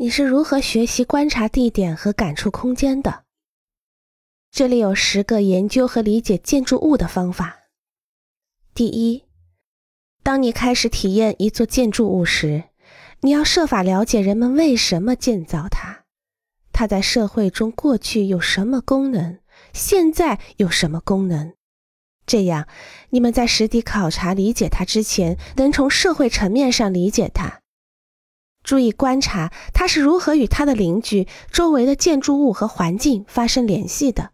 你是如何学习观察地点和感触空间的？这里有十个研究和理解建筑物的方法。第一，当你开始体验一座建筑物时，你要设法了解人们为什么建造它，它在社会中过去有什么功能，现在有什么功能。这样，你们在实地考察理解它之前，能从社会层面上理解它。注意观察他是如何与他的邻居、周围的建筑物和环境发生联系的。